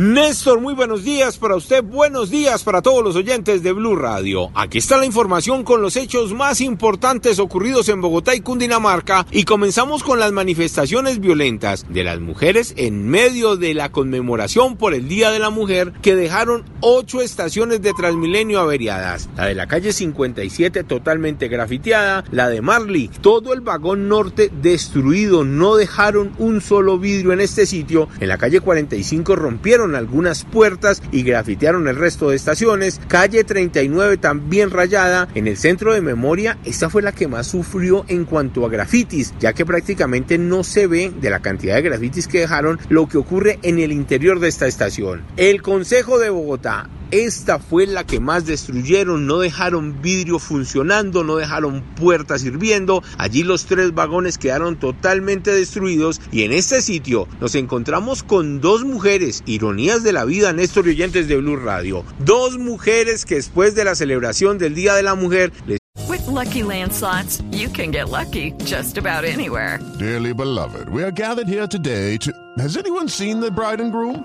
Néstor, muy buenos días para usted, buenos días para todos los oyentes de Blue Radio. Aquí está la información con los hechos más importantes ocurridos en Bogotá y Cundinamarca y comenzamos con las manifestaciones violentas de las mujeres en medio de la conmemoración por el Día de la Mujer que dejaron ocho estaciones de Transmilenio averiadas. La de la calle 57 totalmente grafiteada, la de Marley, todo el vagón norte destruido, no dejaron un solo vidrio en este sitio. En la calle 45 rompieron algunas puertas y grafitearon el resto de estaciones. Calle 39 también rayada. En el centro de memoria, esta fue la que más sufrió en cuanto a grafitis, ya que prácticamente no se ve de la cantidad de grafitis que dejaron lo que ocurre en el interior de esta estación. El Consejo de Bogotá esta fue la que más destruyeron, no dejaron vidrio funcionando, no dejaron puertas sirviendo. Allí los tres vagones quedaron totalmente destruidos y en este sitio nos encontramos con dos mujeres, ironías de la vida, Néstor y oyentes de Blue Radio. Dos mujeres que después de la celebración del Día de la Mujer les With Lucky Land slots, you can get lucky just about anywhere. Dearly beloved, we are gathered here today to. Has anyone seen the bride and groom?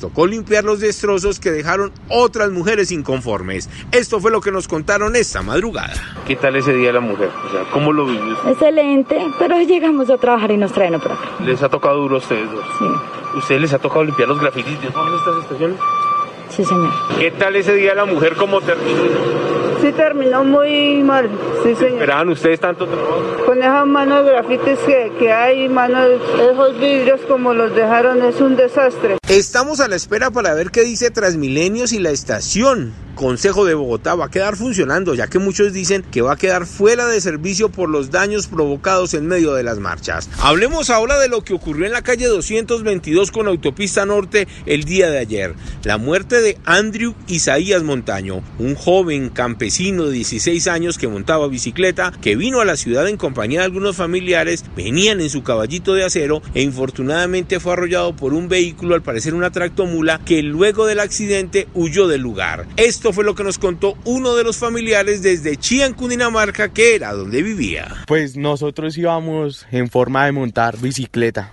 Tocó limpiar los destrozos que dejaron otras mujeres inconformes. Esto fue lo que nos contaron esta madrugada. ¿Qué tal ese día de la mujer? O sea, ¿cómo lo vivió? Excelente, pero llegamos a trabajar y nos traen acá. ¿Les ha tocado duro a ustedes dos? Sí, ¿Ustedes les ha tocado limpiar los grafitis de todas estas estaciones? sí, señor. ¿Qué tal ese día de la mujer? ¿Cómo terminó? Sí, terminó muy mal, sí, señor. ¿Esperaban ustedes tanto trabajo? Con esas manos grafites que, que hay, manos, esos vidrios como los dejaron, es un desastre. Estamos a la espera para ver qué dice Transmilenio si la estación Consejo de Bogotá va a quedar funcionando, ya que muchos dicen que va a quedar fuera de servicio por los daños provocados en medio de las marchas. Hablemos ahora de lo que ocurrió en la calle 222 con Autopista Norte el día de ayer. La muerte de Andrew Isaías Montaño, un joven campesino de 16 años que montaba bicicleta, que vino a la ciudad en compañía de algunos familiares, venían en su caballito de acero e infortunadamente fue arrollado por un vehículo, al parecer una tractomula, que luego del accidente huyó del lugar. Esto fue lo que nos contó uno de los familiares desde Chía, en Cundinamarca, que era donde vivía. Pues nosotros íbamos en forma de montar bicicleta,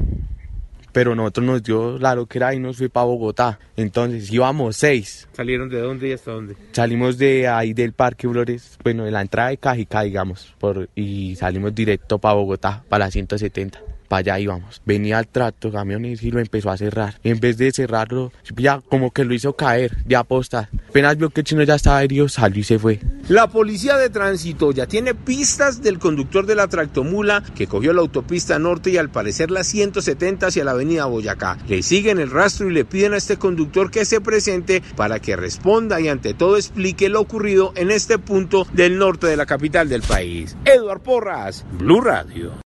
pero nosotros nos dio la loquera y nos fue para Bogotá. Entonces íbamos seis. ¿Salieron de dónde y hasta dónde? Salimos de ahí del Parque Flores, bueno, de la entrada de Cajicá, digamos, por, y salimos directo para Bogotá, para la 170. Para allá íbamos. Venía al tracto, camiones y lo empezó a cerrar. En vez de cerrarlo, ya como que lo hizo caer de aposta. Apenas vio que el chino ya estaba herido, salió y se fue. La policía de tránsito ya tiene pistas del conductor de la tractomula que cogió la autopista norte y al parecer la 170 hacia la avenida Boyacá. Le siguen el rastro y le piden a este conductor que se presente para que responda y ante todo explique lo ocurrido en este punto del norte de la capital del país. Eduard Porras, Blue Radio.